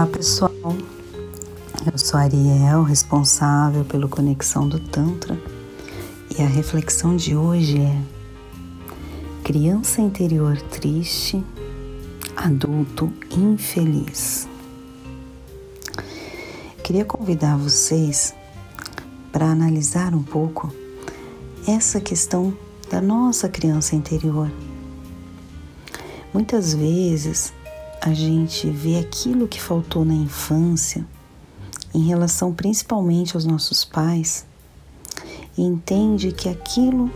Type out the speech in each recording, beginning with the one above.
Olá pessoal, eu sou Ariel, responsável pelo Conexão do Tantra e a reflexão de hoje é Criança interior triste, adulto infeliz. Queria convidar vocês para analisar um pouco essa questão da nossa criança interior. Muitas vezes a gente vê aquilo que faltou na infância, em relação principalmente aos nossos pais, e entende que aquilo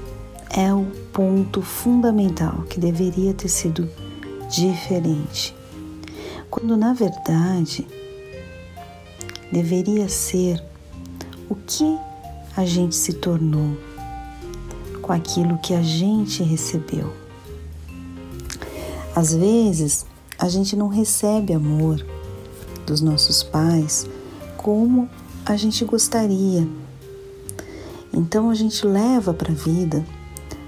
é o ponto fundamental que deveria ter sido diferente, quando na verdade deveria ser o que a gente se tornou com aquilo que a gente recebeu. Às vezes, a gente não recebe amor dos nossos pais como a gente gostaria. Então a gente leva para a vida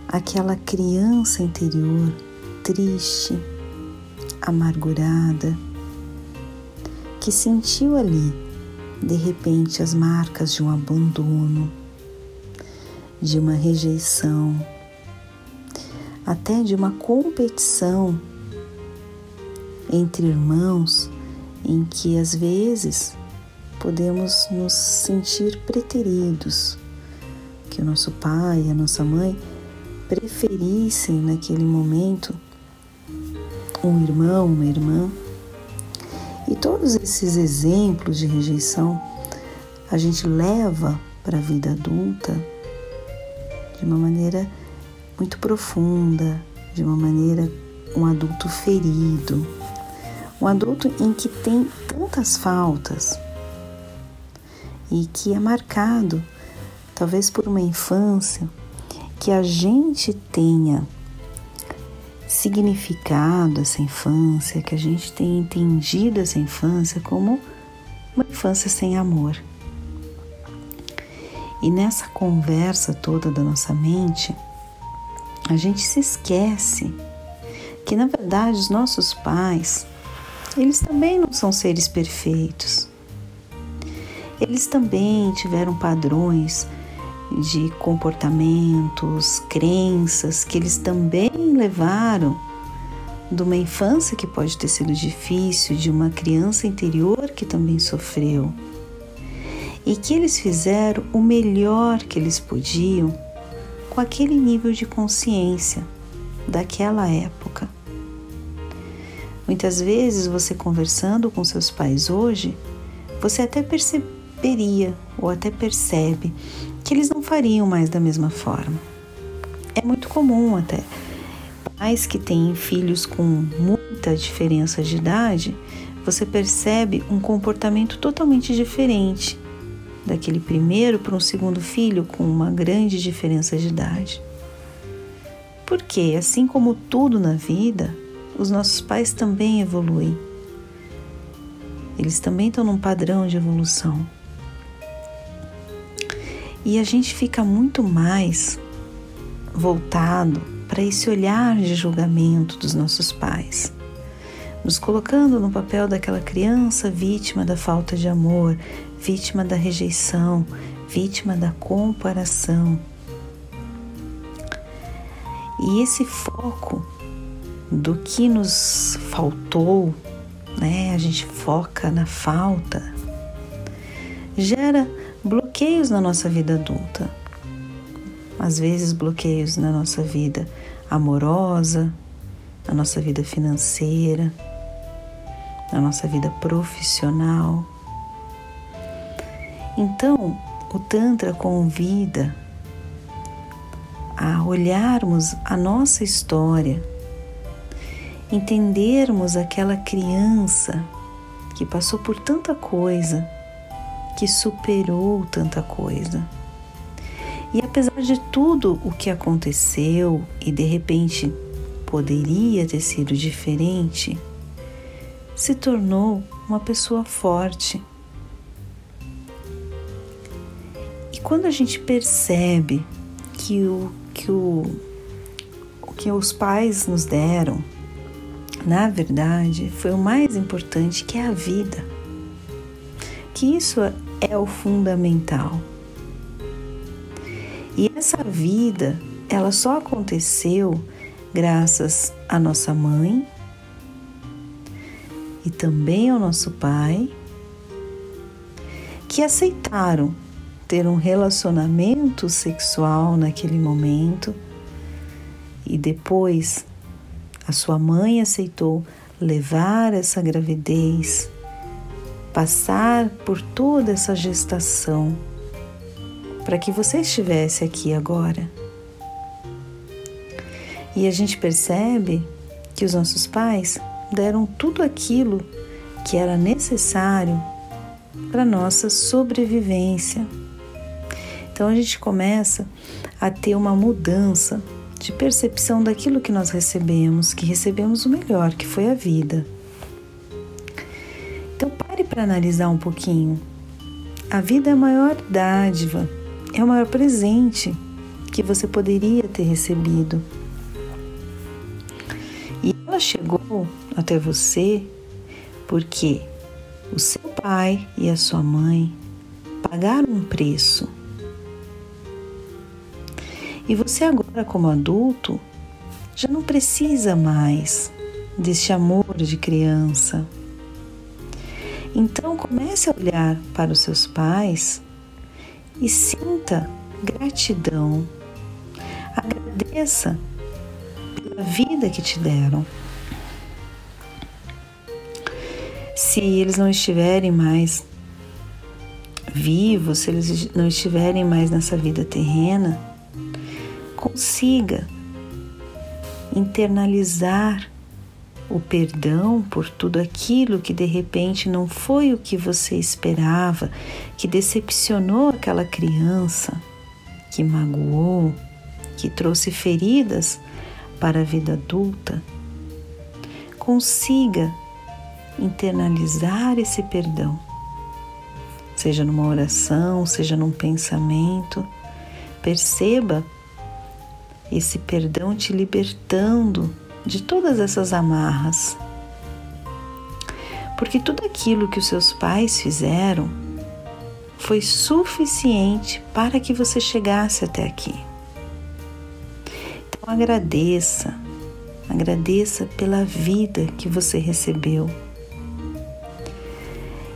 aquela criança interior triste, amargurada, que sentiu ali, de repente, as marcas de um abandono, de uma rejeição, até de uma competição entre irmãos em que às vezes podemos nos sentir preteridos, que o nosso pai a nossa mãe preferissem naquele momento um irmão, uma irmã. E todos esses exemplos de rejeição a gente leva para a vida adulta de uma maneira muito profunda, de uma maneira um adulto ferido, um adulto em que tem tantas faltas e que é marcado, talvez por uma infância, que a gente tenha significado essa infância, que a gente tenha entendido essa infância como uma infância sem amor. E nessa conversa toda da nossa mente, a gente se esquece que na verdade os nossos pais eles também não são seres perfeitos. Eles também tiveram padrões de comportamentos, crenças que eles também levaram de uma infância que pode ter sido difícil, de uma criança interior que também sofreu. E que eles fizeram o melhor que eles podiam com aquele nível de consciência daquela época. Muitas vezes você conversando com seus pais hoje, você até perceberia ou até percebe que eles não fariam mais da mesma forma. É muito comum até pais que têm filhos com muita diferença de idade, você percebe um comportamento totalmente diferente daquele primeiro para um segundo filho com uma grande diferença de idade. Porque, assim como tudo na vida, os nossos pais também evoluem. Eles também estão num padrão de evolução. E a gente fica muito mais voltado para esse olhar de julgamento dos nossos pais, nos colocando no papel daquela criança vítima da falta de amor, vítima da rejeição, vítima da comparação. E esse foco do que nos faltou, né? A gente foca na falta, gera bloqueios na nossa vida adulta. Às vezes bloqueios na nossa vida amorosa, na nossa vida financeira, na nossa vida profissional. Então, o Tantra convida a olharmos a nossa história entendermos aquela criança que passou por tanta coisa, que superou tanta coisa. E apesar de tudo o que aconteceu e de repente poderia ter sido diferente, se tornou uma pessoa forte. E quando a gente percebe que o que, o, o que os pais nos deram na verdade, foi o mais importante, que é a vida. que isso é o fundamental. E essa vida, ela só aconteceu graças à nossa mãe e também ao nosso pai, que aceitaram ter um relacionamento sexual naquele momento e depois a sua mãe aceitou levar essa gravidez, passar por toda essa gestação para que você estivesse aqui agora. E a gente percebe que os nossos pais deram tudo aquilo que era necessário para nossa sobrevivência. Então a gente começa a ter uma mudança de percepção daquilo que nós recebemos, que recebemos o melhor, que foi a vida. Então pare para analisar um pouquinho. A vida é a maior dádiva é o maior presente que você poderia ter recebido. E ela chegou até você porque o seu pai e a sua mãe pagaram um preço. E você, agora, como adulto, já não precisa mais deste amor de criança. Então comece a olhar para os seus pais e sinta gratidão. Agradeça pela vida que te deram. Se eles não estiverem mais vivos, se eles não estiverem mais nessa vida terrena, consiga internalizar o perdão por tudo aquilo que de repente não foi o que você esperava, que decepcionou aquela criança, que magoou, que trouxe feridas para a vida adulta, consiga internalizar esse perdão, seja numa oração, seja num pensamento, perceba esse perdão te libertando de todas essas amarras. Porque tudo aquilo que os seus pais fizeram foi suficiente para que você chegasse até aqui. Então agradeça, agradeça pela vida que você recebeu.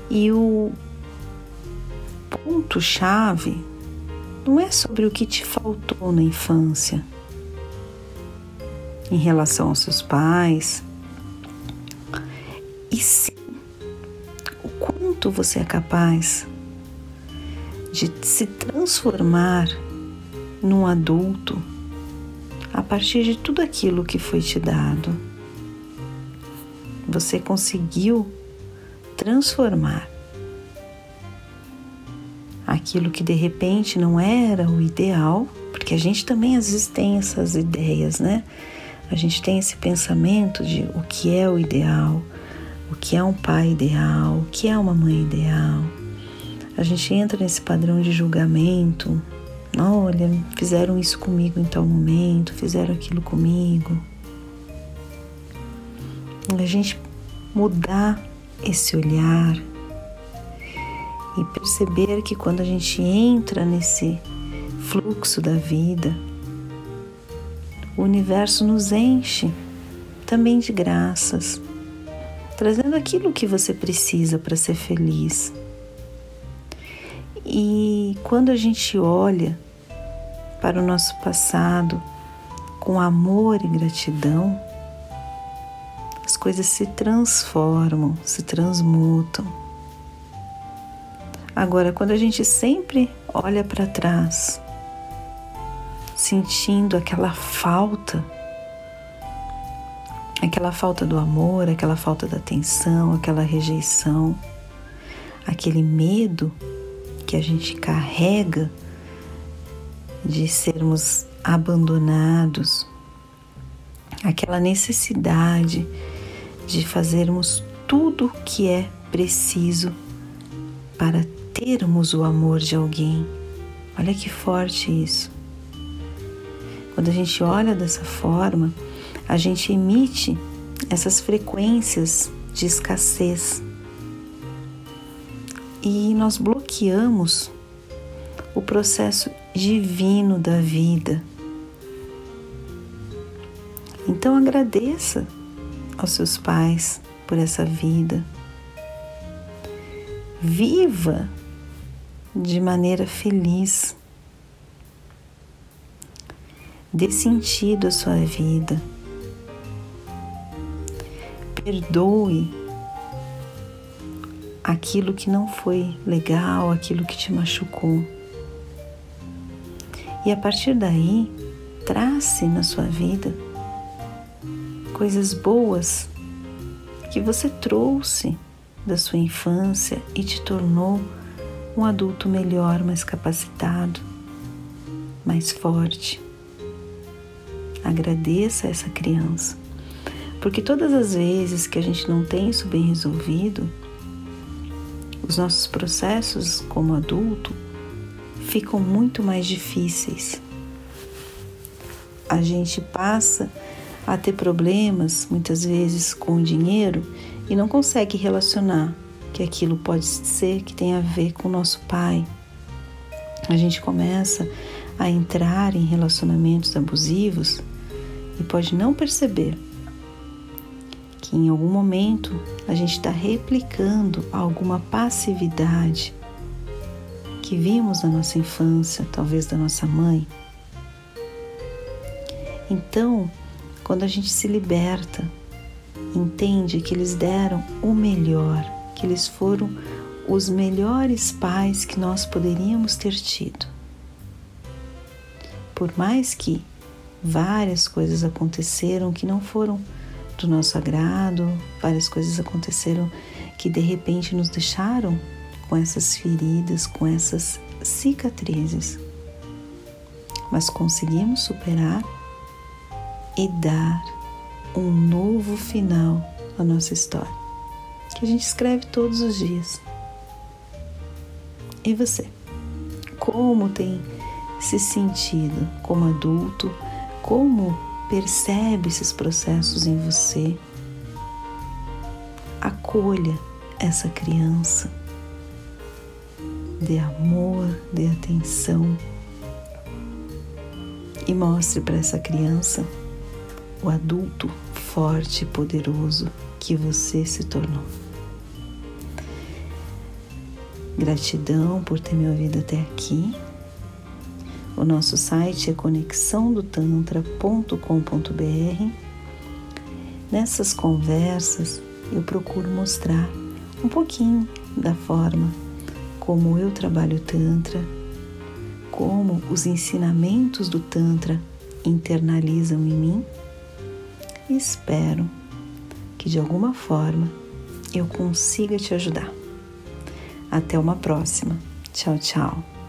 E o ponto-chave não é sobre o que te faltou na infância em relação aos seus pais, e sim o quanto você é capaz de se transformar num adulto a partir de tudo aquilo que foi te dado. Você conseguiu transformar aquilo que de repente não era o ideal, porque a gente também às vezes tem essas ideias, né? A gente tem esse pensamento de o que é o ideal, o que é um pai ideal, o que é uma mãe ideal. A gente entra nesse padrão de julgamento. Olha, fizeram isso comigo em tal momento, fizeram aquilo comigo. A gente mudar esse olhar e perceber que quando a gente entra nesse fluxo da vida, o universo nos enche também de graças, trazendo aquilo que você precisa para ser feliz. E quando a gente olha para o nosso passado com amor e gratidão, as coisas se transformam, se transmutam. Agora, quando a gente sempre olha para trás sentindo aquela falta, aquela falta do amor, aquela falta da atenção, aquela rejeição, aquele medo que a gente carrega de sermos abandonados, aquela necessidade de fazermos tudo o que é preciso para termos o amor de alguém. Olha que forte isso. Quando a gente olha dessa forma, a gente emite essas frequências de escassez. e nós bloqueamos o processo divino da vida. Então agradeça aos seus pais por essa vida. Viva de maneira feliz. Dê sentido à sua vida. Perdoe aquilo que não foi legal, aquilo que te machucou. E a partir daí, trace na sua vida coisas boas que você trouxe da sua infância e te tornou um adulto melhor, mais capacitado, mais forte. Agradeça essa criança, porque todas as vezes que a gente não tem isso bem resolvido, os nossos processos como adulto ficam muito mais difíceis. A gente passa a ter problemas muitas vezes com o dinheiro e não consegue relacionar que aquilo pode ser que tenha a ver com o nosso pai. A gente começa a entrar em relacionamentos abusivos e pode não perceber que em algum momento a gente está replicando alguma passividade que vimos na nossa infância, talvez da nossa mãe. Então, quando a gente se liberta, entende que eles deram o melhor, que eles foram os melhores pais que nós poderíamos ter tido. Por mais que várias coisas aconteceram que não foram do nosso agrado, várias coisas aconteceram que de repente nos deixaram com essas feridas, com essas cicatrizes. Mas conseguimos superar e dar um novo final à nossa história, que a gente escreve todos os dias. E você? Como tem se sentido como adulto? Como Percebe esses processos em você. Acolha essa criança. Dê amor, dê atenção e mostre para essa criança o adulto forte e poderoso que você se tornou. Gratidão por ter me ouvido até aqui. O nosso site é conexãodotantra.com.br. Nessas conversas eu procuro mostrar um pouquinho da forma como eu trabalho Tantra, como os ensinamentos do Tantra internalizam em mim e espero que de alguma forma eu consiga te ajudar. Até uma próxima. Tchau, tchau.